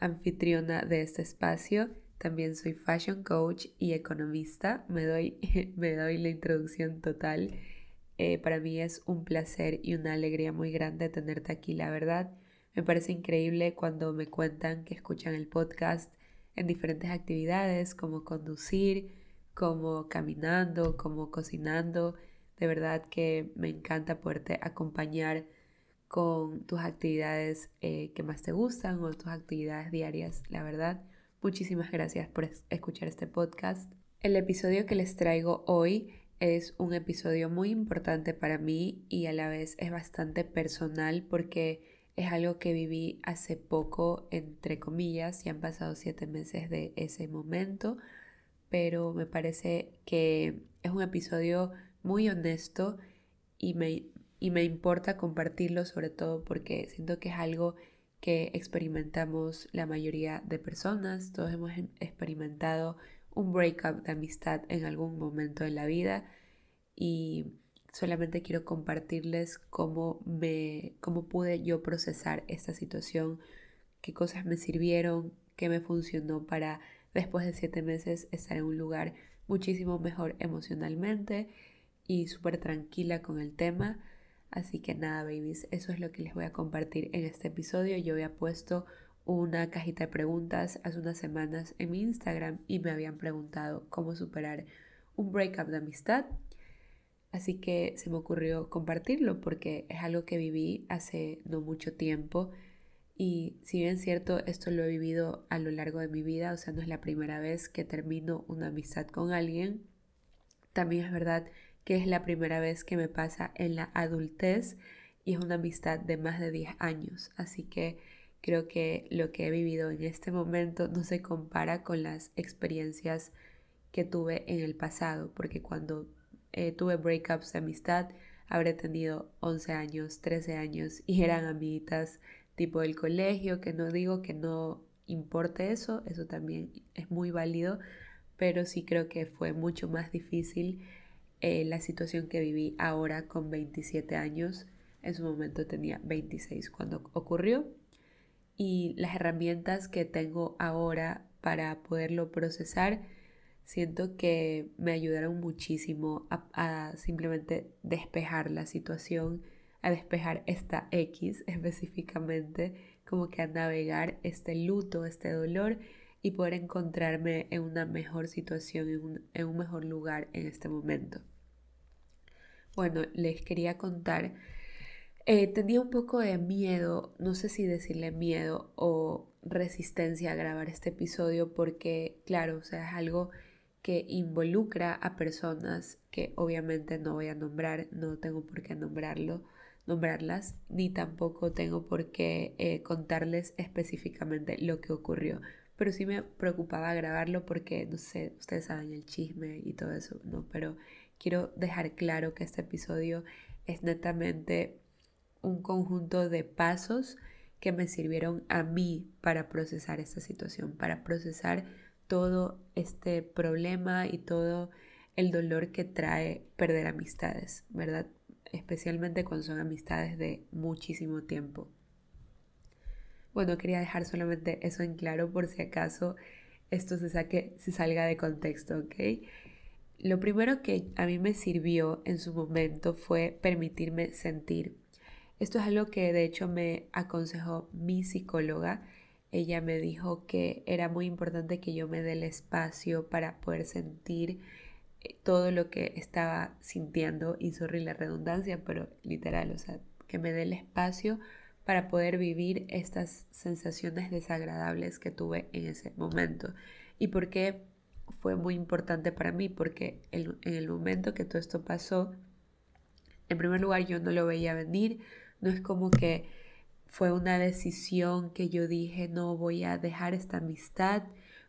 anfitriona de este espacio. También soy fashion coach y economista. Me doy, me doy la introducción total. Eh, para mí es un placer y una alegría muy grande tenerte aquí, la verdad. Me parece increíble cuando me cuentan que escuchan el podcast en diferentes actividades como conducir, como caminando, como cocinando. De verdad que me encanta poderte acompañar con tus actividades eh, que más te gustan o tus actividades diarias. La verdad, muchísimas gracias por escuchar este podcast. El episodio que les traigo hoy es un episodio muy importante para mí y a la vez es bastante personal porque es algo que viví hace poco, entre comillas, y han pasado siete meses de ese momento, pero me parece que es un episodio muy honesto y me, y me importa compartirlo sobre todo porque siento que es algo que experimentamos la mayoría de personas, todos hemos em, experimentado un breakup de amistad en algún momento de la vida y solamente quiero compartirles cómo me cómo pude yo procesar esta situación, qué cosas me sirvieron, qué me funcionó para después de siete meses estar en un lugar muchísimo mejor emocionalmente y súper tranquila con el tema. Así que nada, babies, eso es lo que les voy a compartir en este episodio. Yo había puesto una cajita de preguntas hace unas semanas en mi Instagram y me habían preguntado cómo superar un breakup de amistad. Así que se me ocurrió compartirlo porque es algo que viví hace no mucho tiempo y si bien cierto, esto lo he vivido a lo largo de mi vida, o sea, no es la primera vez que termino una amistad con alguien, también es verdad que es la primera vez que me pasa en la adultez y es una amistad de más de 10 años. Así que creo que lo que he vivido en este momento no se compara con las experiencias que tuve en el pasado, porque cuando eh, tuve breakups de amistad, habré tenido 11 años, 13 años y eran amiguitas tipo del colegio, que no digo que no importe eso, eso también es muy válido, pero sí creo que fue mucho más difícil eh, la situación que viví ahora con 27 años. En su momento tenía 26 cuando ocurrió. Y las herramientas que tengo ahora para poderlo procesar, siento que me ayudaron muchísimo a, simplemente despejar la situación, a despejar esta X específicamente, como que a navegar este luto, este dolor y poder encontrarme en una mejor situación, en un mejor lugar en este momento. Bueno, les quería contar. Eh, tenía un poco de miedo, no sé si decirle miedo o resistencia a grabar este episodio porque, claro, o sea, es algo que involucra a personas que obviamente no voy a nombrar, no tengo por qué nombrarlo, nombrarlas, ni tampoco tengo por qué eh, contarles específicamente lo que ocurrió. Pero sí me preocupaba grabarlo porque, no sé, ustedes saben el chisme y todo eso, ¿no? Pero quiero dejar claro que este episodio es netamente un conjunto de pasos que me sirvieron a mí para procesar esta situación, para procesar todo este problema y todo el dolor que trae perder amistades, ¿verdad? Especialmente cuando son amistades de muchísimo tiempo. Bueno, quería dejar solamente eso en claro por si acaso esto se, saque, se salga de contexto, ¿ok? Lo primero que a mí me sirvió en su momento fue permitirme sentir. Esto es algo que de hecho me aconsejó mi psicóloga. Ella me dijo que era muy importante que yo me dé el espacio para poder sentir eh, todo lo que estaba sintiendo y sorry la redundancia, pero literal, o sea, que me dé el espacio para poder vivir estas sensaciones desagradables que tuve en ese momento. ¿Y por qué fue muy importante para mí porque en el momento que todo esto pasó, en primer lugar yo no lo veía venir, no es como que fue una decisión que yo dije, no voy a dejar esta amistad,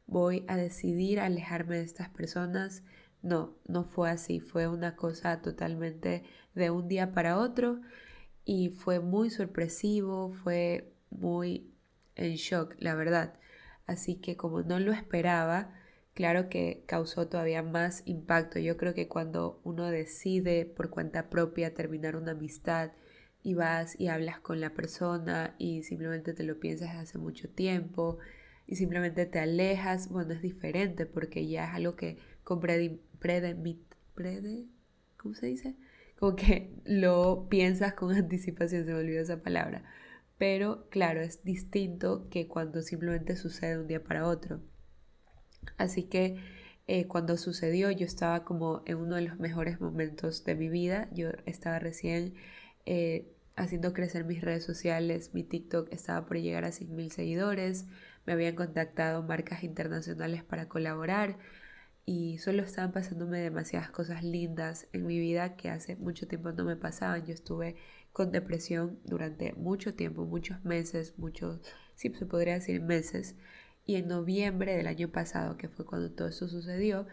voy a decidir alejarme de estas personas. No, no fue así, fue una cosa totalmente de un día para otro y fue muy sorpresivo, fue muy en shock, la verdad. Así que como no lo esperaba, claro que causó todavía más impacto. Yo creo que cuando uno decide por cuenta propia terminar una amistad y vas y hablas con la persona y simplemente te lo piensas hace mucho tiempo, y simplemente te alejas, bueno, es diferente porque ya es algo que con prede, prede, ¿cómo se dice? Como que lo piensas con anticipación, se me olvidó esa palabra. Pero claro, es distinto que cuando simplemente sucede un día para otro. Así que eh, cuando sucedió yo estaba como en uno de los mejores momentos de mi vida. Yo estaba recién eh, haciendo crecer mis redes sociales, mi TikTok estaba por llegar a 100.000 seguidores, me habían contactado marcas internacionales para colaborar y solo estaban pasándome demasiadas cosas lindas en mi vida que hace mucho tiempo no me pasaban. Yo estuve con depresión durante mucho tiempo, muchos meses, muchos, sí, se podría decir meses. Y en noviembre del año pasado, que fue cuando todo eso sucedió,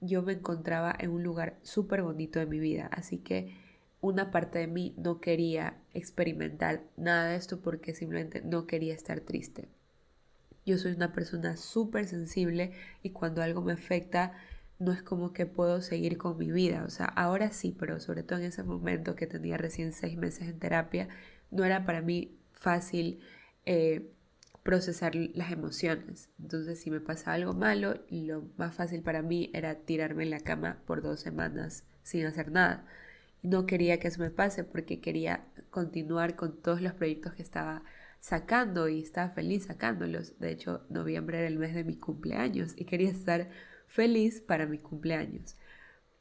yo me encontraba en un lugar súper bonito de mi vida. Así que una parte de mí no quería experimentar nada de esto porque simplemente no quería estar triste. Yo soy una persona súper sensible y cuando algo me afecta no es como que puedo seguir con mi vida. O sea, ahora sí, pero sobre todo en ese momento que tenía recién seis meses en terapia, no era para mí fácil eh, procesar las emociones. Entonces, si me pasa algo malo, lo más fácil para mí era tirarme en la cama por dos semanas sin hacer nada. No quería que eso me pase porque quería continuar con todos los proyectos que estaba sacando y estaba feliz sacándolos. De hecho, noviembre era el mes de mi cumpleaños y quería estar feliz para mi cumpleaños.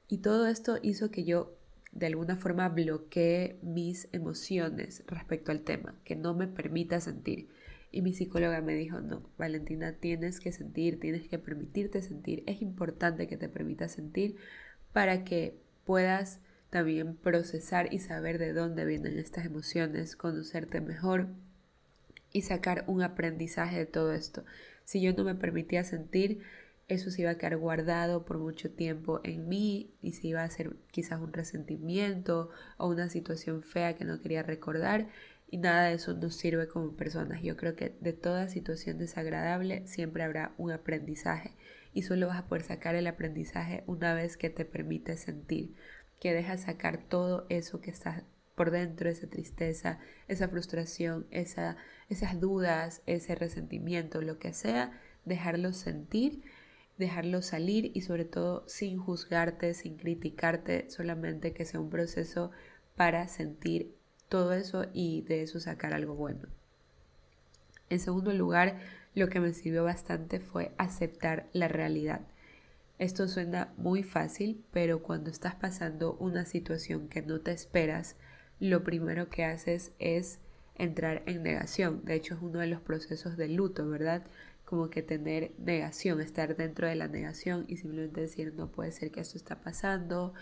Y todo esto hizo que yo de alguna forma bloqueé mis emociones respecto al tema, que no me permita sentir. Y mi psicóloga me dijo, no, Valentina, tienes que sentir, tienes que permitirte sentir. Es importante que te permitas sentir para que puedas también procesar y saber de dónde vienen estas emociones, conocerte mejor y sacar un aprendizaje de todo esto. Si yo no me permitía sentir, eso se iba a quedar guardado por mucho tiempo en mí y se iba a hacer quizás un resentimiento o una situación fea que no quería recordar y nada de eso nos sirve como personas. Yo creo que de toda situación desagradable siempre habrá un aprendizaje y solo vas a poder sacar el aprendizaje una vez que te permites sentir que deja sacar todo eso que está por dentro, esa tristeza, esa frustración, esa, esas dudas, ese resentimiento, lo que sea, dejarlo sentir, dejarlo salir y sobre todo sin juzgarte, sin criticarte, solamente que sea un proceso para sentir todo eso y de eso sacar algo bueno. En segundo lugar, lo que me sirvió bastante fue aceptar la realidad. Esto suena muy fácil, pero cuando estás pasando una situación que no te esperas, lo primero que haces es entrar en negación. De hecho, es uno de los procesos de luto, ¿verdad? Como que tener negación, estar dentro de la negación y simplemente decir, no puede ser que esto está pasando.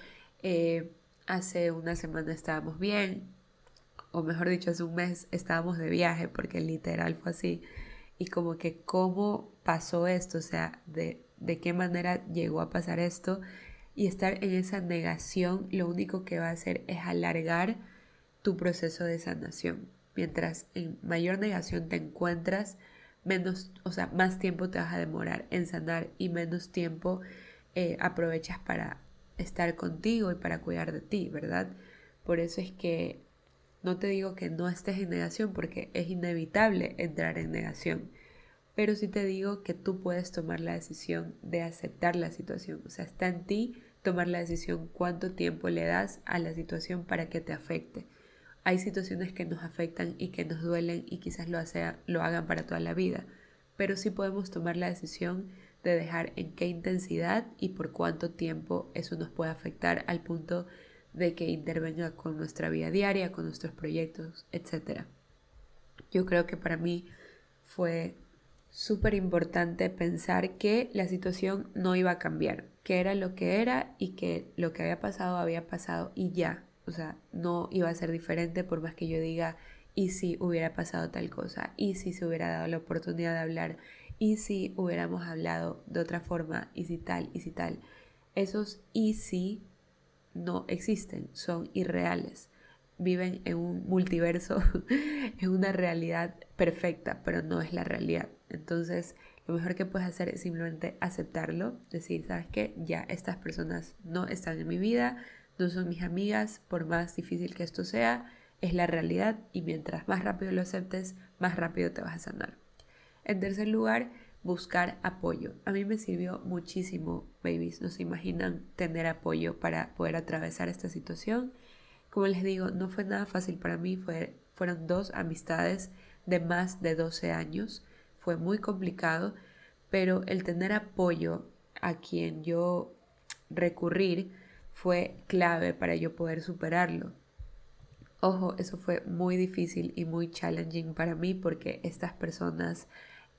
Eh, hace una semana estábamos bien, o mejor dicho, hace un mes estábamos de viaje, porque literal fue así. Y como que cómo pasó esto, o sea, de de qué manera llegó a pasar esto y estar en esa negación lo único que va a hacer es alargar tu proceso de sanación. Mientras en mayor negación te encuentras, menos, o sea, más tiempo te vas a demorar en sanar y menos tiempo eh, aprovechas para estar contigo y para cuidar de ti, ¿verdad? Por eso es que no te digo que no estés en negación porque es inevitable entrar en negación pero sí te digo que tú puedes tomar la decisión de aceptar la situación. O sea, está en ti tomar la decisión cuánto tiempo le das a la situación para que te afecte. Hay situaciones que nos afectan y que nos duelen y quizás lo, hagan para toda la vida, pero sí podemos tomar la decisión de dejar en qué intensidad y por cuánto tiempo eso nos puede afectar al punto de que intervenga con nuestra vida diaria, con nuestros proyectos, etc. Yo creo que para mí fue súper importante pensar que la situación no iba a cambiar, que era lo que era y que lo que había pasado había pasado y ya. O sea, no iba a ser diferente por más que yo diga, y si hubiera pasado tal cosa, y si se hubiera dado la oportunidad de hablar, y si hubiéramos hablado de otra forma, y si tal, y si tal. Esos y si no existen, son irreales viven en un multiverso, en una realidad perfecta, pero no es la realidad. Entonces, lo mejor que puedes hacer es simplemente aceptarlo, decir, ¿sabes qué? Ya estas personas no están en mi vida, no son mis amigas, por más difícil que esto sea, es la realidad y mientras más rápido lo aceptes, más rápido te vas a sanar. En tercer lugar, buscar apoyo. A mí me sirvió muchísimo, babies. No se imaginan tener apoyo para poder atravesar esta situación. Como les digo, no fue nada fácil para mí. Fue, fueron dos amistades de más de 12 años. Fue muy complicado, pero el tener apoyo a quien yo recurrir fue clave para yo poder superarlo. Ojo, eso fue muy difícil y muy challenging para mí porque estas personas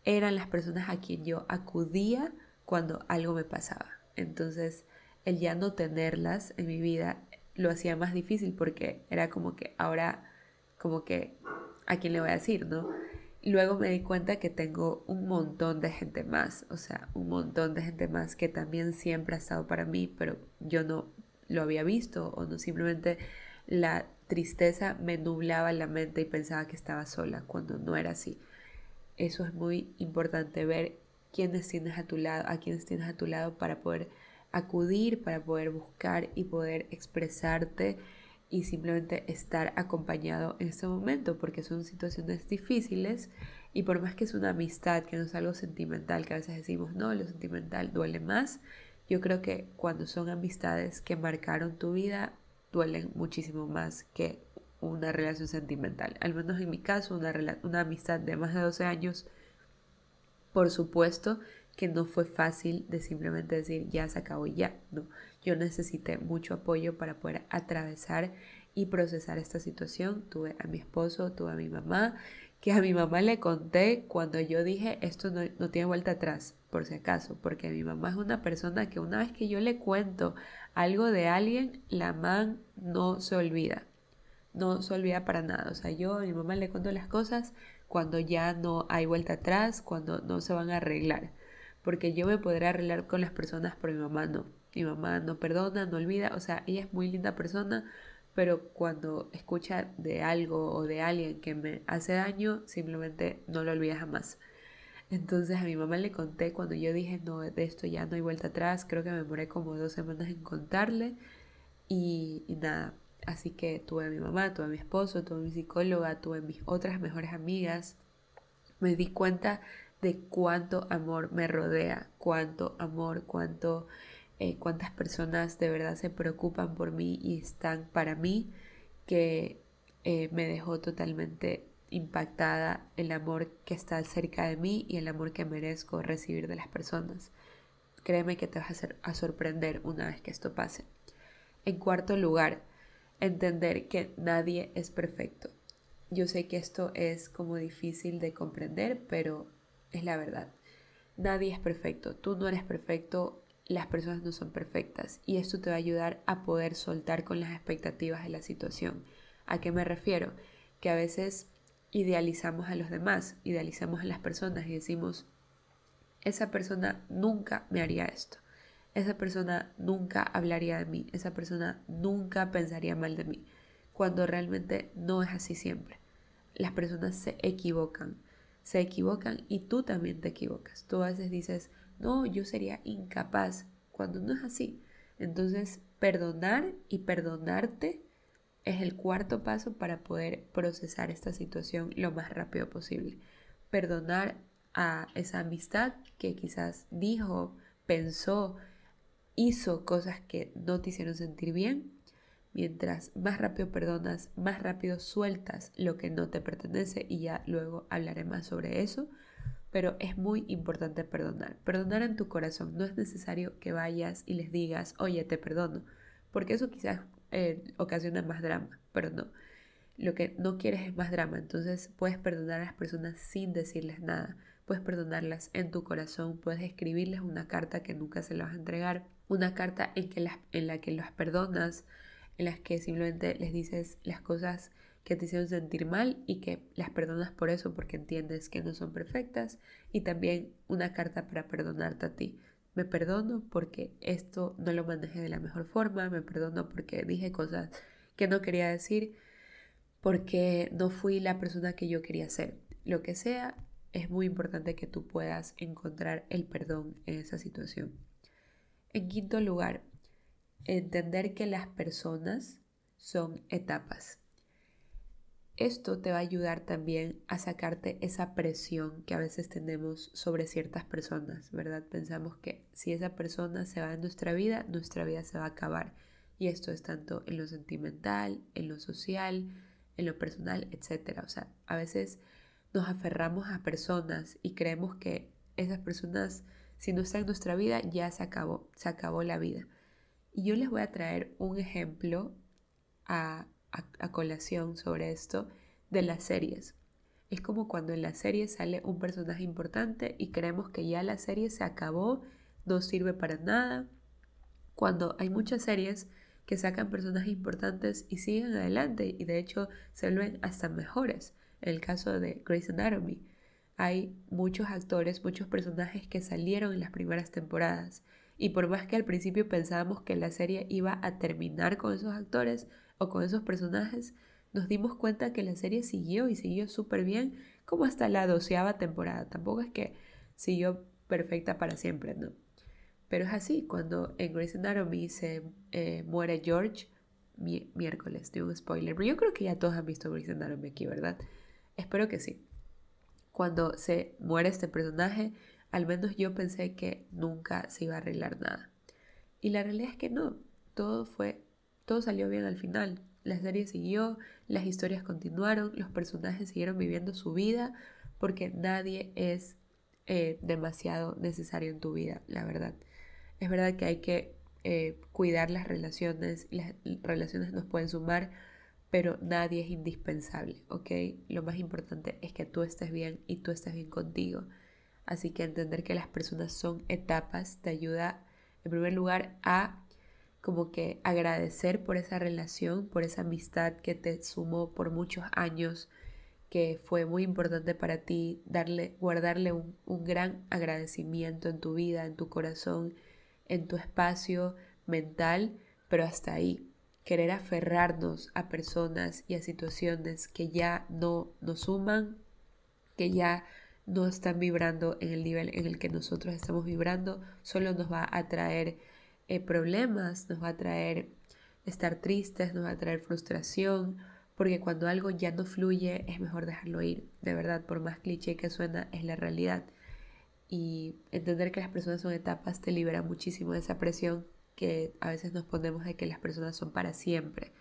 eran las personas a quien yo acudía cuando algo me pasaba. Entonces, el ya no tenerlas en mi vida lo hacía más difícil porque era como que ahora, como que, ¿a quién le voy a decir, no? Luego me di cuenta que tengo un montón de gente más, o sea, un montón de gente más que también siempre ha estado para mí, pero yo no lo había visto o no simplemente la tristeza me nublaba la mente y pensaba que estaba sola cuando no era así. Eso es muy importante, ver quiénes tienes a tu lado, a quienes tienes a tu lado para poder acudir, para poder buscar y poder expresarte y simplemente estar acompañado en este momento, porque son situaciones difíciles y por más que es una amistad, que no es algo sentimental, que a veces decimos, no, lo sentimental duele más, yo creo que cuando son amistades que marcaron tu vida, duelen muchísimo más que una relación sentimental. Al menos en mi caso, una, una amistad de más de 12 años, por supuesto que no fue fácil de simplemente decir ya se acabó y ya. No, yo necesité mucho apoyo para poder atravesar y procesar esta situación. Tuve a mi esposo, tuve a mi mamá, que a mi mamá le conté cuando yo dije esto no, no tiene vuelta atrás, por si acaso, porque mi mamá es una persona que una vez que yo le cuento algo de alguien, la man no se olvida no se olvida para nada. O sea, yo a mi mamá le cuento las cosas cuando ya no hay vuelta atrás, cuando no se van a arreglar. Porque yo me podré arreglar con las personas, pero mi mamá no. Mi mamá no perdona, no olvida. O sea, ella es muy linda persona, pero cuando escucha de algo o de alguien que me hace daño, simplemente no lo olvida jamás. Entonces a mi mamá le conté cuando yo dije, no, de esto ya no hay vuelta atrás, creo que me demoré como dos semanas en contarle y, y nada, Así que tuve a mi mamá, tuve a mi esposo, tuve a mi psicóloga, tuve a mis otras mejores amigas. Me di cuenta de cuánto amor me rodea, cuánto amor, cuánto, eh, cuántas personas de verdad se preocupan por mí y están para mí, que eh, me dejó totalmente impactada el amor que está cerca de mí y el amor que merezco recibir de las personas. Créeme que te vas a, sorprender una vez que esto pase. En cuarto lugar, entender que nadie es perfecto. Yo sé que esto es como difícil de comprender, pero es la verdad. Nadie es perfecto, tú no eres perfecto, las personas no son perfectas y esto te va a ayudar a poder soltar con las expectativas de la situación. ¿A qué me refiero? Que a veces idealizamos a los demás, idealizamos a las personas y decimos, esa persona nunca me haría esto esa persona nunca hablaría de mí, esa persona nunca pensaría mal de mí, cuando realmente no es así siempre. Las personas se equivocan, se equivocan y tú también te equivocas. Tú a veces dices, no, yo sería incapaz, cuando no es así. Entonces, perdonar y perdonarte es el cuarto paso para poder procesar esta situación lo más rápido posible. Perdonar a esa amistad que quizás dijo, pensó, hizo cosas que no te hicieron sentir bien, mientras más rápido perdonas, más rápido sueltas lo que no te pertenece y ya luego hablaré más sobre eso. Pero es muy importante perdonar. Perdonar en tu corazón. No es necesario que vayas y les digas, oye, te perdono, porque eso quizás eh, ocasiona más drama, pero no. Lo que no quieres es más drama, entonces puedes perdonar a las personas sin decirles nada. Puedes perdonarlas en tu corazón, puedes escribirles una carta que nunca se la vas a entregar una carta en, que en la que las perdonas, en las que simplemente les dices las cosas que te hicieron sentir mal y que las perdonas por eso porque entiendes que no son perfectas y también una carta para perdonarte a ti. Me perdono porque esto no lo manejé de la mejor forma, me perdono porque dije cosas que no quería decir, porque no fui la persona que yo quería ser. Lo que sea, es muy importante que tú puedas encontrar el perdón en esa situación. En quinto lugar, entender que las personas son etapas. esto te va a ayudar también a sacarte esa presión que a veces tenemos sobre ciertas personas, ¿verdad? Pensamos que si esa persona se va de nuestra vida, nuestra vida se va a acabar. Y esto es tanto en lo sentimental, en lo social, en lo personal, etc. O sea, a veces nos aferramos a personas y creemos que esas personas, si no están en nuestra vida, ya se acabó, se acabó la vida. Y yo les voy a traer un ejemplo a, a, colación sobre esto de las series. Es como cuando en la serie sale un personaje importante y creemos que ya la serie se acabó, no sirve para nada. Cuando hay muchas series que sacan personajes importantes y siguen adelante y de hecho se vuelven hasta mejores. En el caso de Grey's Anatomy, hay muchos actores, muchos personajes que salieron en las primeras temporadas y por más que al principio pensábamos que la serie iba a terminar con esos actores, o con esos personajes, nos dimos cuenta que la serie siguió y siguió súper bien, como hasta la doceava temporada. Tampoco es que siguió perfecta para siempre, ¿no? Pero es así, cuando en Grey's Anatomy se eh, muere George, miércoles, de un spoiler, pero yo creo que ya todos han visto Grey's Anatomy aquí, ¿verdad? Espero que sí. Cuando se muere este personaje, al menos yo pensé que nunca se iba a arreglar nada. Y la realidad es que no, todo fue todo salió bien al final. La serie siguió, las historias continuaron, los personajes siguieron viviendo su vida porque nadie es eh, demasiado necesario en tu vida, la verdad. Es verdad que hay que eh, cuidar las relaciones, las relaciones nos pueden sumar, pero nadie es indispensable, ¿ok? Lo más importante es que tú estés bien y tú estés bien contigo. Así que entender que las personas son etapas te ayuda, en primer lugar, a como que agradecer por esa relación, por esa amistad que te sumó por muchos años, que fue muy importante para ti, darle, guardarle un, un gran agradecimiento en tu vida, en tu corazón, en tu espacio mental, pero hasta ahí. Querer aferrarnos a personas y a situaciones que ya no nos suman, que ya no están vibrando en el nivel en el que nosotros estamos vibrando, solo nos va a traer eh, problemas, nos va a traer estar tristes, nos va a traer frustración, porque cuando algo ya no fluye es mejor dejarlo ir. De verdad, por más cliché que suena, es la realidad. Y entender que las personas son etapas te libera muchísimo de esa presión que a veces nos ponemos de que las personas son para siempre,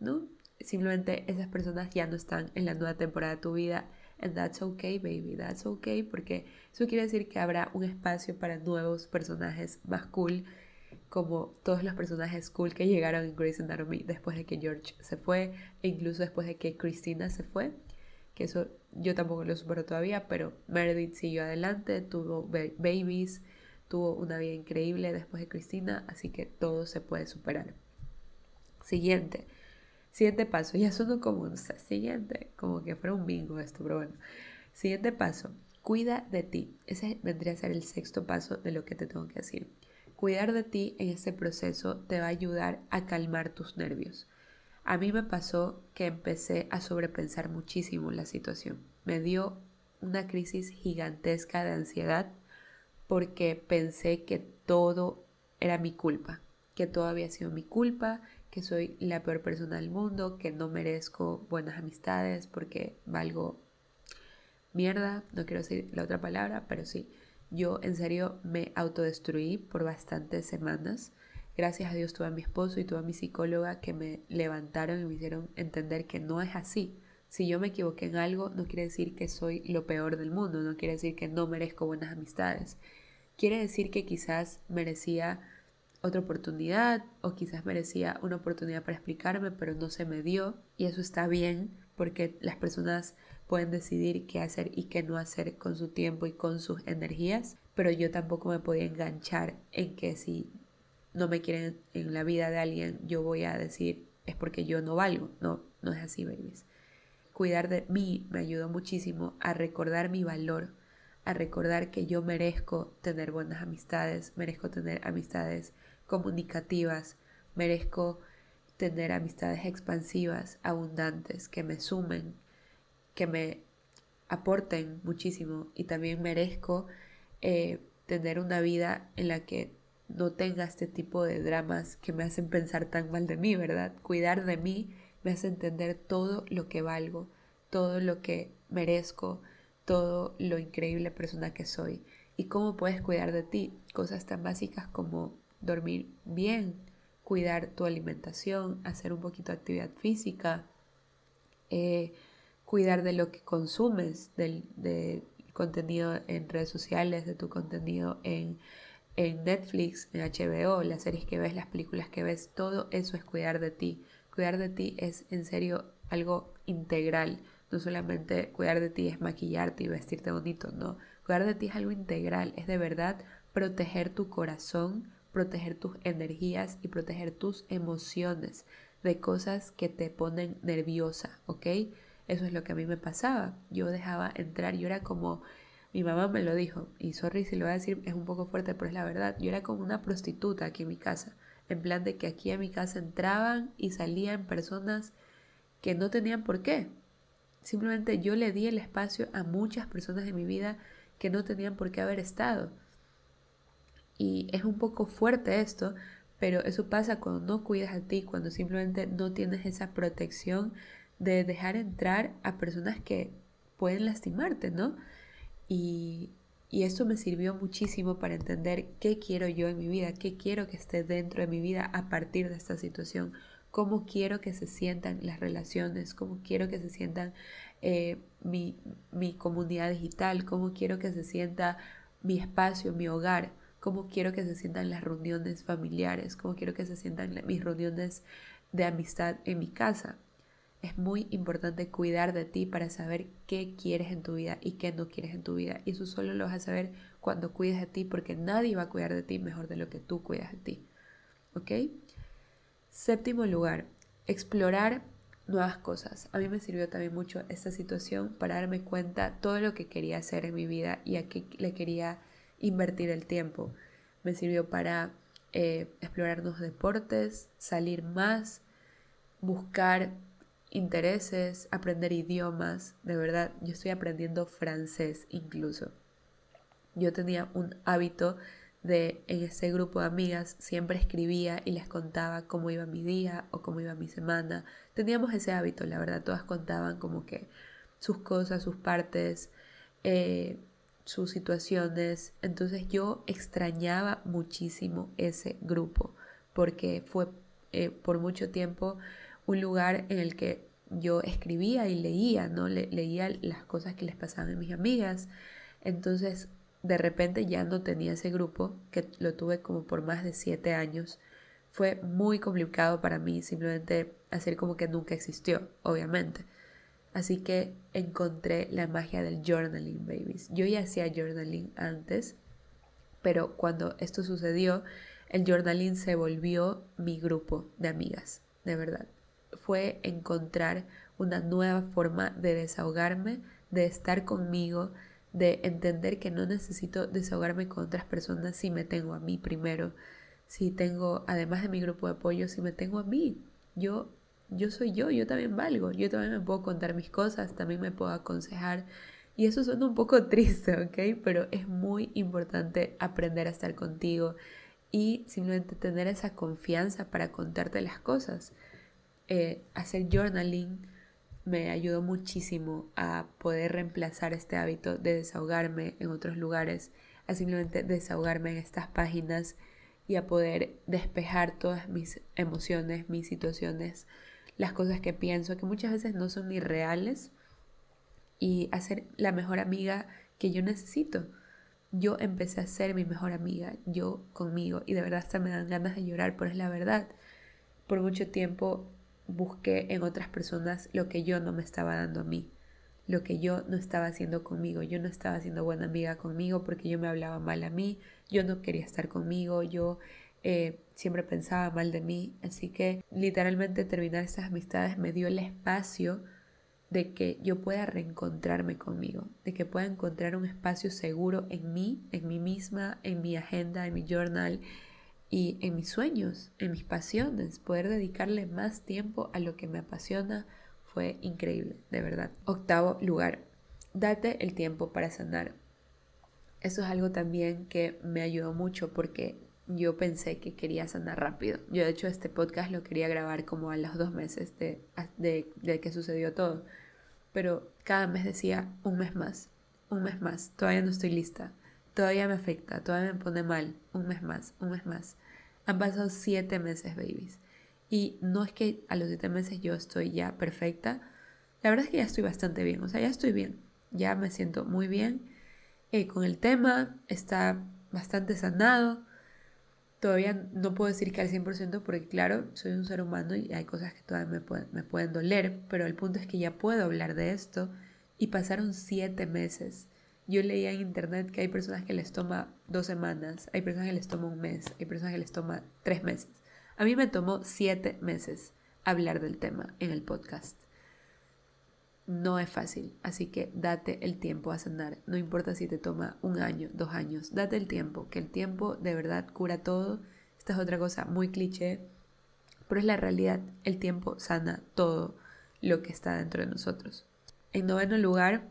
¿no? Simplemente esas personas ya no están en la nueva temporada de tu vida. And that's okay, baby, that's okay, porque eso quiere decir que habrá un espacio para nuevos personajes más cool como todos los personajes cool que llegaron en Grey's Anatomy después de que George se fue e incluso después de que Christina se fue, que eso yo tampoco lo supero todavía, pero Meredith siguió adelante, tuvo babies, tuvo una vida increíble después de Christina, así que todo se puede superar. Siguiente, siguiente paso, ya sonó como, un siguiente, como que fuera un bingo esto, pero bueno. Siguiente paso, cuida de ti. Ese vendría a ser el sexto paso de lo que te tengo que decir. Cuidar de ti en ese proceso te va a ayudar a calmar tus nervios. A mí me pasó que empecé a sobrepensar muchísimo la situación. Me dio una crisis gigantesca de ansiedad porque pensé que todo era mi culpa, que todo había sido mi culpa, que soy la peor persona del mundo, que no merezco buenas amistades porque valgo mierda, no quiero decir la otra palabra, pero sí, yo en serio me autodestruí por bastantes semanas. Gracias a Dios tuve a mi esposo y tuve a mi psicóloga que me levantaron y me hicieron entender que no es así. Si yo me equivoqué en algo, no quiere decir que soy lo peor del mundo, no quiere decir que no merezco buenas amistades. Quiere decir que quizás merecía otra oportunidad o quizás merecía una oportunidad para explicarme, pero no se me dio y eso está bien porque las personas pueden decidir qué hacer y qué no hacer con su tiempo y con sus energías, pero yo tampoco me podía enganchar en que si no me quieren en la vida de alguien, yo voy a decir es porque yo no valgo. No, no es así, babies. Cuidar de mí me ayudó muchísimo a recordar mi valor, a recordar que yo merezco tener buenas amistades, merezco tener amistades comunicativas, merezco tener amistades expansivas, abundantes, que me sumen, que me aporten muchísimo y también merezco eh, tener una vida en la que no tenga este tipo de dramas que me hacen pensar tan mal de mí, ¿verdad? Cuidar de mí me hace entender todo lo que valgo, todo lo que merezco, todo lo increíble persona que soy. ¿Y cómo puedes cuidar de ti? Cosas tan básicas como dormir bien, cuidar tu alimentación, hacer un poquito de actividad física, eh, cuidar de lo que consumes, del, contenido en redes sociales, de tu contenido en, en Netflix, en HBO, las series que ves, las películas que ves, todo eso es cuidar de ti. Cuidar de ti es en serio algo integral. No solamente cuidar de ti es maquillarte y vestirte bonito, no. Cuidar de ti es algo integral, es de verdad proteger tu corazón, proteger tus energías y proteger tus emociones de cosas que te ponen nerviosa, ¿ok? Eso es lo que a mí me pasaba. Yo dejaba entrar, yo era como, mi mamá me lo dijo, y sorry si lo voy a decir, es un poco fuerte, pero es la verdad. Yo era como una prostituta aquí en mi casa, en plan de que aquí en mi casa entraban y salían personas que no tenían por qué. Simplemente yo le di el espacio a muchas personas en mi vida que no tenían por qué haber estado. Y es un poco fuerte esto, pero eso pasa cuando no cuidas a ti, cuando simplemente no tienes esa protección de dejar entrar a personas que pueden lastimarte, ¿no? Y, y eso me sirvió muchísimo para entender qué quiero yo en mi vida, qué quiero que esté dentro de mi vida a partir de esta situación, cómo quiero que se sientan las relaciones, cómo quiero que se sientan eh, mi, mi comunidad digital, cómo quiero que se sienta mi espacio, mi hogar, cómo quiero que se sientan las reuniones familiares, cómo quiero que se sientan mis reuniones de amistad en mi casa. Es muy importante cuidar de ti para saber qué quieres en tu vida y qué no quieres en tu vida. Y eso solo lo vas a saber cuando cuides de ti porque nadie va a cuidar de ti mejor de lo que tú cuidas de ti. ¿Ok? Séptimo lugar, explorar nuevas cosas. A mí me sirvió también mucho esta situación para darme cuenta todo lo que quería hacer en mi vida y a qué le quería invertir el tiempo. Me sirvió para eh, explorar nuevos deportes, salir más, buscar intereses, aprender idiomas. De verdad, yo estoy aprendiendo francés incluso. Yo tenía un hábito de en ese grupo de amigas siempre escribía y les contaba cómo iba mi día o cómo iba mi semana. Teníamos ese hábito, la verdad, todas contaban como que sus cosas, sus partes, eh, sus situaciones. Entonces yo extrañaba muchísimo ese grupo porque fue eh, por mucho tiempo un lugar en el que yo escribía y leía, ¿no? leía las cosas que les pasaban a mis amigas. Entonces, de repente ya no tenía ese grupo, que lo tuve como por más de siete años. Fue muy complicado para mí simplemente hacer como que nunca existió, obviamente. Así que encontré la magia del journaling, babies. Yo ya hacía journaling antes, pero cuando esto sucedió, el journaling se volvió mi grupo de amigas, de verdad fue encontrar una nueva forma de desahogarme, de estar conmigo, de entender que no necesito desahogarme con otras personas si me tengo a mí primero, si tengo, además de mi grupo de apoyo, si me tengo a mí. Yo, yo soy yo, yo también valgo, yo también me puedo contar mis cosas, también me puedo aconsejar. Y eso suena un poco triste, ¿ok? Pero es muy importante aprender a estar contigo y simplemente tener esa confianza para contarte las cosas. Eh, hacer journaling me ayudó muchísimo a poder reemplazar este hábito de desahogarme en otros lugares, a simplemente desahogarme en estas páginas y a poder despejar todas mis emociones, mis situaciones, las cosas que pienso, que muchas veces no son ni reales, y hacer la mejor amiga que yo necesito. Yo empecé a ser mi mejor amiga, yo conmigo, y de verdad hasta me dan ganas de llorar, pero es la verdad. Por mucho tiempo busqué en otras personas lo que yo no me estaba dando a mí, lo que yo no estaba haciendo conmigo. Yo no estaba siendo buena amiga conmigo porque yo me hablaba mal a mí, yo no quería estar conmigo, yo eh, siempre pensaba mal de mí. Así que literalmente terminar esas amistades me dio el espacio de que yo pueda reencontrarme conmigo, de que pueda encontrar un espacio seguro en mí, en mí misma, en mi agenda, en mi journal, y en mis sueños, en mis pasiones, poder dedicarle más tiempo a lo que me apasiona fue increíble, de verdad. Octavo lugar, date el tiempo para sanar. Eso es algo también que me ayudó mucho porque yo pensé que quería sanar rápido. Yo de hecho este podcast lo quería grabar como a los dos meses de, de, que sucedió todo. pero cada mes decía un mes más, un mes más, todavía no estoy lista, todavía me afecta, todavía me pone mal, un mes más, un mes más. Han pasado siete meses, babies. Y no es que a los siete meses yo estoy ya perfecta. La verdad es que ya estoy bastante bien. O sea, ya estoy bien. Ya me siento muy bien eh, con el tema. Está bastante sanado. Todavía no puedo decir que al 100% porque claro, soy un ser humano y hay cosas que todavía me pueden, me pueden doler. Pero el punto es que ya puedo hablar de esto. Y pasaron siete meses. Yo leía en internet que hay personas que les toma dos semanas, hay personas que les toma un mes, hay personas que les toma tres meses. A mí me tomó siete meses hablar del tema en el podcast. No es fácil, así que date el tiempo a sanar. No importa si te toma un año, dos años, date el tiempo, que el tiempo de verdad cura todo. Esta es otra cosa muy cliché, pero es la realidad. El tiempo sana todo lo que está dentro de nosotros. En noveno lugar,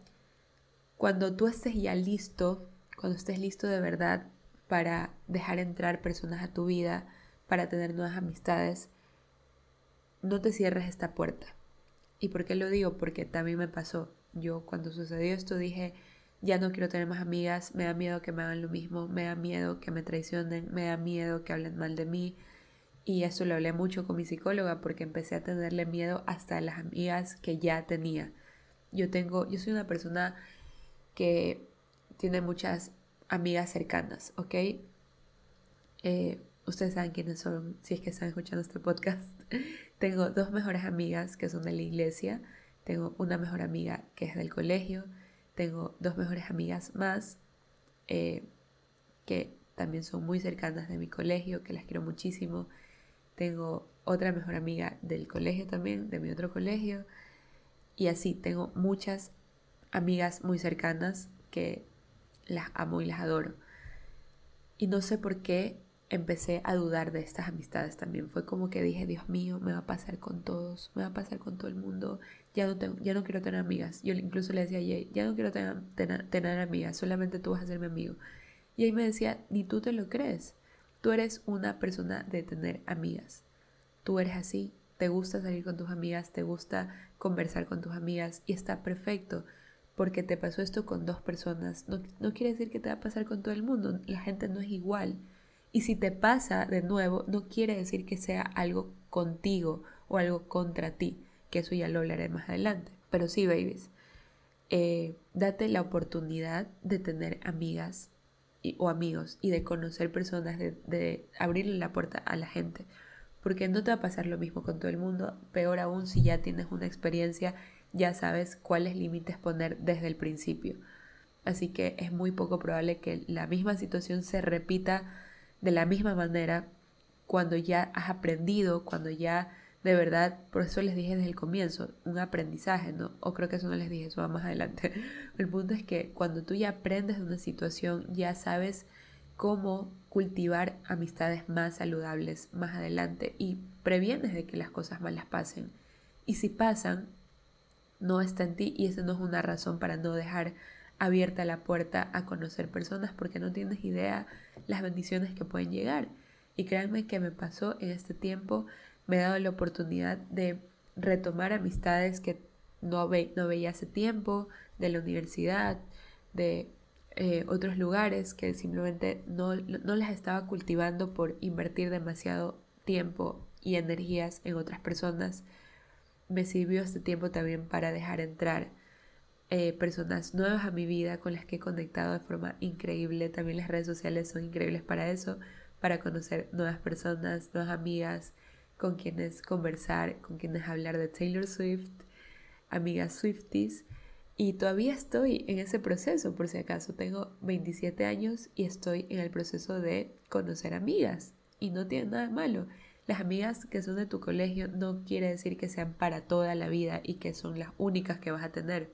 cuando tú estés ya listo, cuando estés listo de verdad para dejar entrar personas a tu vida, para tener nuevas amistades, no te cierres esta puerta. ¿Y por qué lo digo? Porque también me pasó. Yo cuando sucedió esto dije, ya no quiero tener más amigas, me da miedo que me hagan lo mismo, me da miedo que me traicionen, me da miedo que hablen mal de mí. Y eso lo hablé mucho con mi psicóloga porque empecé a tenerle miedo hasta a las amigas que ya tenía. Yo tengo, yo soy una persona que tiene muchas amigas cercanas, ¿ok? Eh, Ustedes saben quiénes son, si es que están escuchando este podcast. Tengo dos mejores amigas que son de la iglesia. Tengo una mejor amiga que es del colegio. Tengo dos mejores amigas más eh, que también son muy cercanas de mi colegio, que las quiero muchísimo. Tengo otra mejor amiga del colegio también, de mi otro colegio. Y así, tengo muchas amigas muy cercanas que las amo y las adoro. Y no sé por qué empecé a dudar de estas amistades también. Fue como que dije, Dios mío, me va a pasar con todos, me va a pasar con todo el mundo. Ya no, tengo, ya no quiero tener amigas. Yo incluso le decía a Jay, ya no quiero tener, tener, amigas, solamente tú vas a ser mi amigo. Y ahí me decía, ni tú te lo crees. Tú eres una persona de tener amigas. Tú eres así, te gusta salir con tus amigas, te gusta conversar con tus amigas y está perfecto porque te pasó esto con dos personas. No, no quiere decir que te va a pasar con todo el mundo. La gente no es igual. Y si te pasa de nuevo, no quiere decir que sea algo contigo o algo contra ti, que eso ya lo hablaré más adelante. Pero sí, babies, eh, date la oportunidad de tener amigas o amigos y de conocer personas, de, de abrirle la puerta a la gente. Porque no te va a pasar lo mismo con todo el mundo, peor aún si ya tienes una experiencia, ya sabes cuáles límites poner desde el principio. Así que es muy poco probable que la misma situación se repita de la misma manera cuando ya has aprendido, cuando ya de verdad, por eso les dije desde el comienzo, un aprendizaje, ¿no? O creo que eso no les dije, eso va más adelante. El punto es que cuando tú ya aprendes de una situación, ya sabes cómo cultivar amistades más saludables más adelante y previenes de que las cosas malas pasen. Y si pasan, no está en ti y esa no es una razón para no dejar abierta la puerta a conocer personas porque no tienes idea las bendiciones que pueden llegar. Y créanme que me pasó en este tiempo, me he dado la oportunidad de retomar amistades que no, ve, no veía hace tiempo, de la universidad, de eh, otros lugares que simplemente no, no las estaba cultivando por invertir demasiado tiempo y energías en otras personas. Me sirvió este tiempo también para dejar entrar eh, personas nuevas a mi vida con las que he conectado de forma increíble. También las redes sociales son increíbles para eso, para conocer nuevas personas, nuevas amigas, con quienes conversar, con quienes hablar de Taylor Swift, amigas Swifties. Y todavía estoy en ese proceso, por si acaso. Tengo 27 años y estoy en el proceso de conocer amigas. Y no tiene nada malo. Las amigas que son de tu colegio no quiere decir que sean para toda la vida y que son las únicas que vas a tener.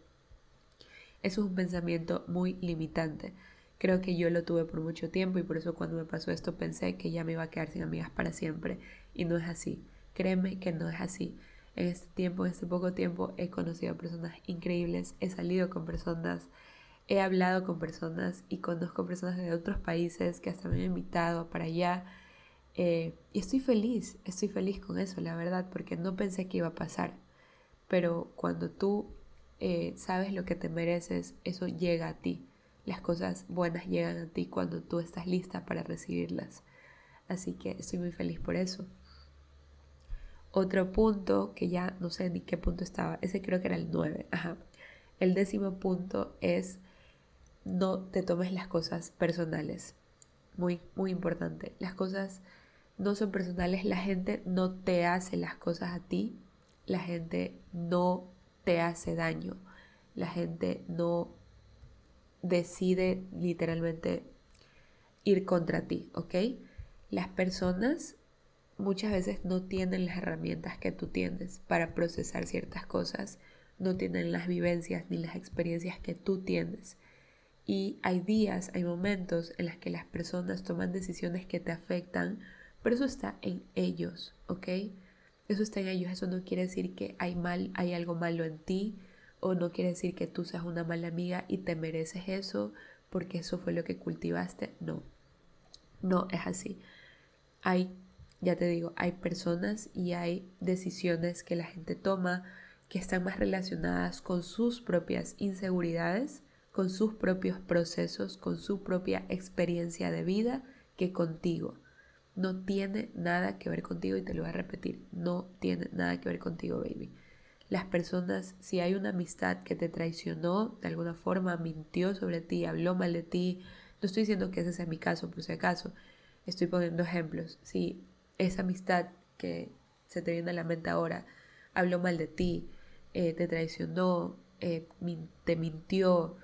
Eso es un pensamiento muy limitante. Creo que yo lo tuve por mucho tiempo y por eso cuando me pasó esto pensé que ya me iba a quedar sin amigas para siempre y no es así. Créeme que no es así. En este tiempo, en este poco tiempo, he conocido a personas increíbles, he salido con personas, he hablado con personas y conozco personas de otros países que hasta me han invitado para allá. Eh, y estoy feliz, estoy feliz con eso, la verdad, porque no pensé que iba a pasar. Pero cuando tú eh, sabes lo que te mereces, eso llega a ti. Las cosas buenas llegan a ti cuando tú estás lista para recibirlas. Así que estoy muy feliz por eso. Otro punto que ya no sé ni qué punto estaba, ese creo que era el 9. Ajá. El décimo punto es no te tomes las cosas personales. Muy, muy importante. Las cosas no son personales. La gente no te hace las cosas a ti. La gente no te hace daño. La gente no decide literalmente ir contra ti, ¿ok? Las personas muchas veces no tienen las herramientas que tú tienes para procesar ciertas cosas, no tienen las vivencias ni las experiencias que tú tienes. Y hay días, hay momentos en los que las personas toman decisiones que te afectan, pero eso está en ellos, ¿ok? Eso está en ellos, eso no quiere decir que hay mal, hay algo malo en ti, o no quiere decir que tú seas una mala amiga y te mereces eso porque eso fue lo que cultivaste. No, no es así. Hay, ya te digo, hay personas y hay decisiones que la gente toma que están más relacionadas con sus propias inseguridades, con sus propios procesos, con su propia experiencia de vida que contigo. No tiene nada que ver contigo y te lo voy a repetir, no tiene nada que ver contigo, baby las personas, si hay una amistad que te traicionó, de alguna forma mintió sobre ti, habló mal de ti, no estoy diciendo que ese sea mi caso, por si acaso, estoy poniendo ejemplos. Si esa amistad que se te viene a la mente ahora habló mal de ti, eh, te traicionó, eh, te mintió,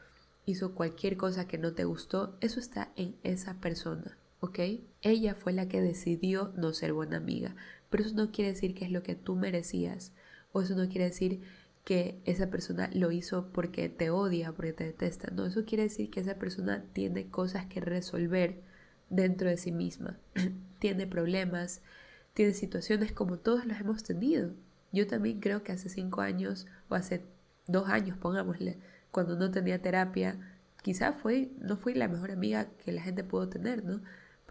hizo cualquier cosa que no te gustó, eso está en esa persona, ¿ok? Ella fue la que decidió no ser buena amiga, pero eso no quiere decir que es lo que tú merecías o eso no quiere decir que esa persona lo hizo porque te odia, porque te detesta. No, eso quiere decir que esa persona tiene cosas que resolver dentro de sí misma. tiene problemas, tiene situaciones como todos las hemos tenido. Yo también creo que hace cinco años o hace dos años, pongámosle, cuando no tenía terapia, quizá fue, no fui la mejor amiga que la gente pudo tener, ¿no?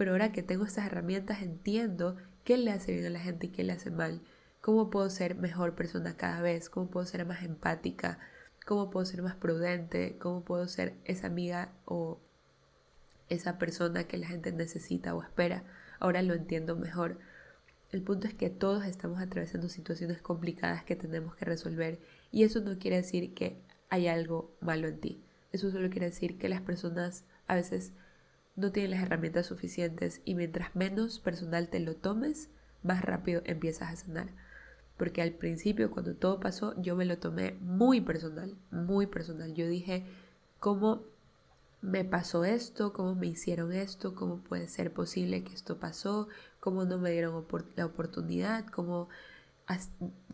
Pero ahora que tengo estas herramientas entiendo qué le hace bien a la gente y qué le hace mal cómo puedo ser mejor persona cada vez, cómo puedo ser más empática, cómo puedo ser más prudente, cómo puedo ser esa amiga o esa persona que la gente necesita o espera. Ahora lo entiendo mejor. El punto es que todos estamos atravesando situaciones complicadas que tenemos que resolver y eso no quiere decir que hay algo malo en ti. Eso solo quiere decir que las personas a veces no tienen las herramientas suficientes y mientras menos personal te lo tomes, más rápido empiezas a sanar porque al principio cuando todo pasó yo me lo tomé muy personal, muy personal. Yo dije, ¿cómo me pasó esto? ¿Cómo me hicieron esto? ¿Cómo puede ser posible que esto pasó? ¿Cómo no me dieron la oportunidad? ¿Cómo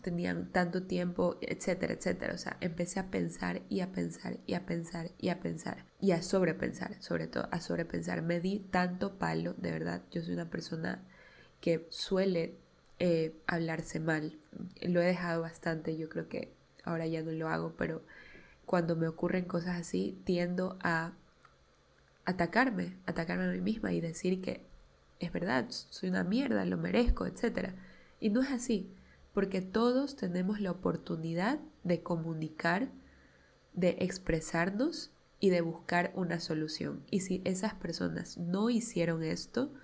tenían tanto tiempo? Etcétera, etcétera. O sea, empecé a pensar y a pensar y a pensar y a pensar y a sobrepensar, sobre todo a sobrepensar. Me di tanto palo, de verdad. Yo soy una persona que suele eh, hablarse mal. Lo he dejado bastante, yo creo que ahora ya no lo hago, pero cuando me ocurren cosas así, tiendo a atacarme, atacarme a mí misma y decir que es verdad, soy una mierda, lo merezco, etc. Y no es así, porque todos tenemos la oportunidad de comunicar, de expresarnos y de buscar una solución. Y si esas personas no hicieron esto,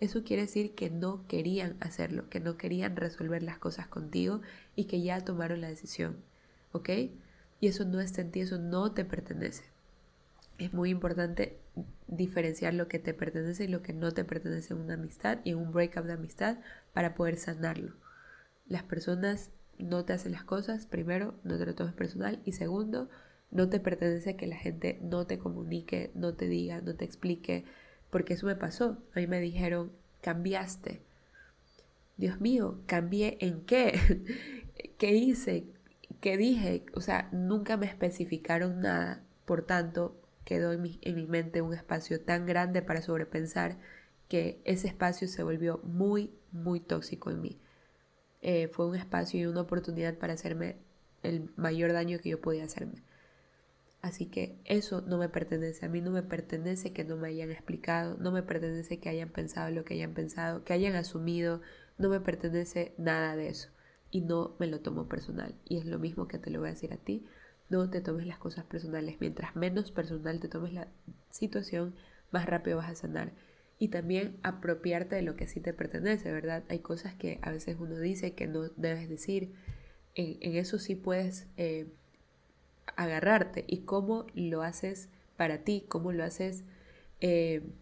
eso quiere decir que no querían hacerlo, que no querían resolver las cosas contigo y que ya tomaron la decisión. ¿Ok? Y eso no está en ti, eso no te pertenece. Es muy importante diferenciar lo que te pertenece y lo que no te pertenece en una amistad y en un breakup de amistad para poder sanarlo. Las personas no te hacen las cosas, primero, no te lo tomes personal y segundo, no te pertenece que la gente no te comunique, no te diga, no te explique, porque eso me pasó. A mí me dijeron, cambiaste. Dios mío, ¿cambié en qué? ¿Qué hice? ¿Qué dije? O sea, nunca me especificaron nada. Por tanto, quedó en mi, en mi mente un espacio tan grande para sobrepensar que ese espacio se volvió muy, muy tóxico en mí. Eh, fue un espacio y una oportunidad para hacerme el mayor daño que yo podía hacerme. Así que eso no me pertenece, a mí no me pertenece que no me hayan explicado, no me pertenece que hayan pensado lo que hayan pensado, que hayan asumido, no me pertenece nada de eso y no me lo tomo personal. Y es lo mismo que te lo voy a decir a ti, no te tomes las cosas personales. Mientras menos personal te tomes la situación, más rápido vas a sanar. Y también apropiarte de lo que sí te pertenece, ¿verdad? Hay cosas que a veces uno dice que no debes decir. En, eso sí puedes eh, agarrarte. ¿Y cómo lo haces para ti? ¿Cómo lo haces? Eh,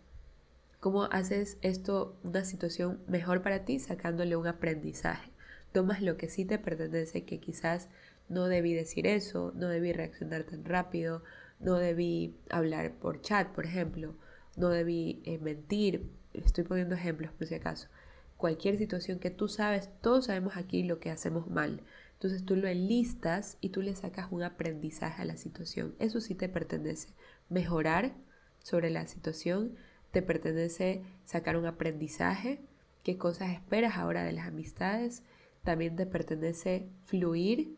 ¿Cómo haces esto una situación mejor para ti sacándole un aprendizaje? Tomas lo que sí te pertenece, que quizás no debí decir eso, no debí reaccionar tan rápido, no debí hablar por chat, por ejemplo, no debí eh, mentir. Estoy poniendo ejemplos por si acaso. Cualquier situación que tú sabes, todos sabemos aquí lo que hacemos mal. Entonces tú lo enlistas y tú le sacas un aprendizaje a la situación. Eso sí te pertenece. Mejorar sobre la situación, te pertenece sacar un aprendizaje, qué cosas esperas ahora de las amistades, también te pertenece fluir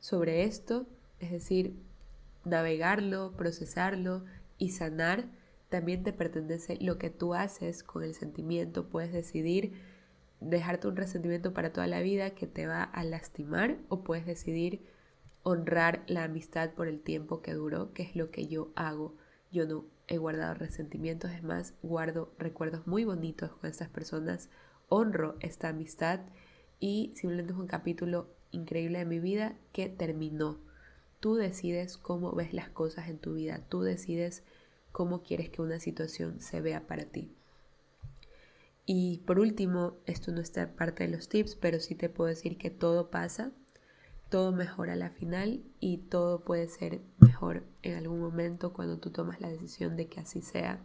sobre esto, es decir, navegarlo, procesarlo y sanar, también te pertenece lo que tú haces con el sentimiento. Puedes decidir dejarte un resentimiento para toda la vida que te va a lastimar o puedes decidir honrar la amistad por el tiempo que duró, que es lo que yo hago. Yo no he guardado resentimientos, es más, guardo recuerdos muy bonitos con estas personas, honro esta amistad y simplemente es un capítulo increíble de mi vida que terminó. Tú decides cómo ves las cosas en tu vida, tú decides cómo quieres que una situación se vea para ti. Y por último, esto no está parte de los tips, pero sí te puedo decir que todo pasa, todo mejora a la final y todo puede ser mejor en algún momento cuando tú tomas la decisión de que así sea.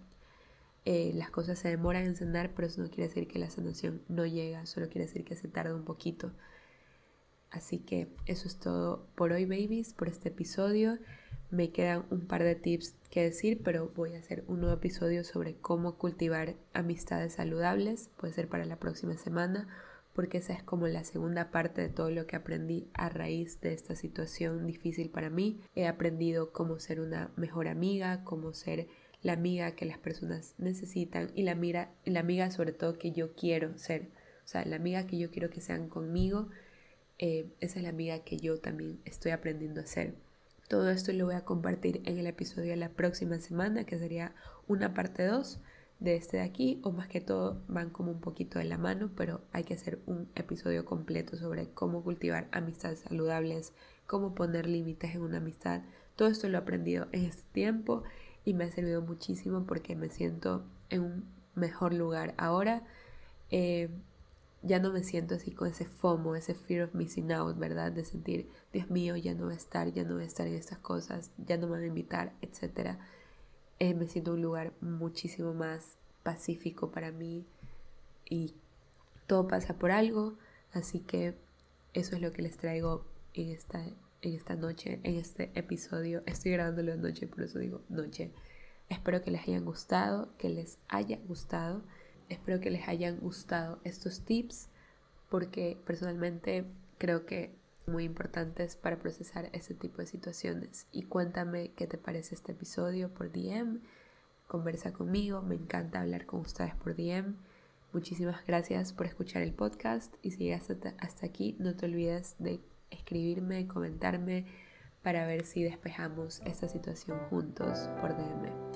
Eh, las cosas se demoran en sanar, pero eso no quiere decir que la sanación no llega, solo quiere decir que se tarda un poquito. Así que eso es todo por hoy, babies, por este episodio. Me quedan un par de tips que decir, pero voy a hacer un nuevo episodio sobre cómo cultivar amistades saludables. Puede ser para la próxima semana, porque esa es como la segunda parte de todo lo que aprendí a raíz de esta situación difícil para mí. He aprendido cómo ser una mejor amiga, cómo ser la amiga que las personas necesitan y la, mira, la amiga sobre todo que yo quiero ser. O sea, la amiga que yo quiero que sean conmigo eh, esa es la amiga que yo también estoy aprendiendo a hacer. Todo esto lo voy a compartir en el episodio de la próxima semana, que sería una parte 2 de este de aquí, o más que todo van como un poquito de la mano, pero hay que hacer un episodio completo sobre cómo cultivar amistades saludables, cómo poner límites en una amistad. Todo esto lo he aprendido en este tiempo y me ha servido muchísimo porque me siento en un mejor lugar ahora. Eh, ya no me siento así con ese FOMO, ese fear of missing out, ¿verdad? De sentir, Dios mío, ya no voy a estar, ya no voy a estar en estas cosas, ya no me van a invitar, etc. Eh, me siento un lugar muchísimo más pacífico para mí y todo pasa por algo, así que eso es lo que les traigo en esta, en esta noche, en este episodio. Estoy grabándolo de noche, por eso digo noche. Espero que les hayan gustado, que les haya gustado. Espero que les hayan gustado estos tips porque personalmente creo que muy importantes para procesar este tipo de situaciones. Y cuéntame qué te parece este episodio por DM. Conversa conmigo, me encanta hablar con ustedes por DM. Muchísimas gracias por escuchar el podcast y si llegaste hasta aquí no te olvides de escribirme, comentarme para ver si despejamos esta situación juntos por DM.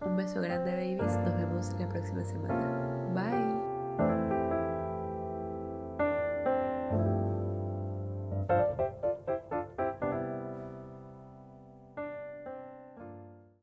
Un beso grande, babies. Nos vemos la próxima semana. Bye.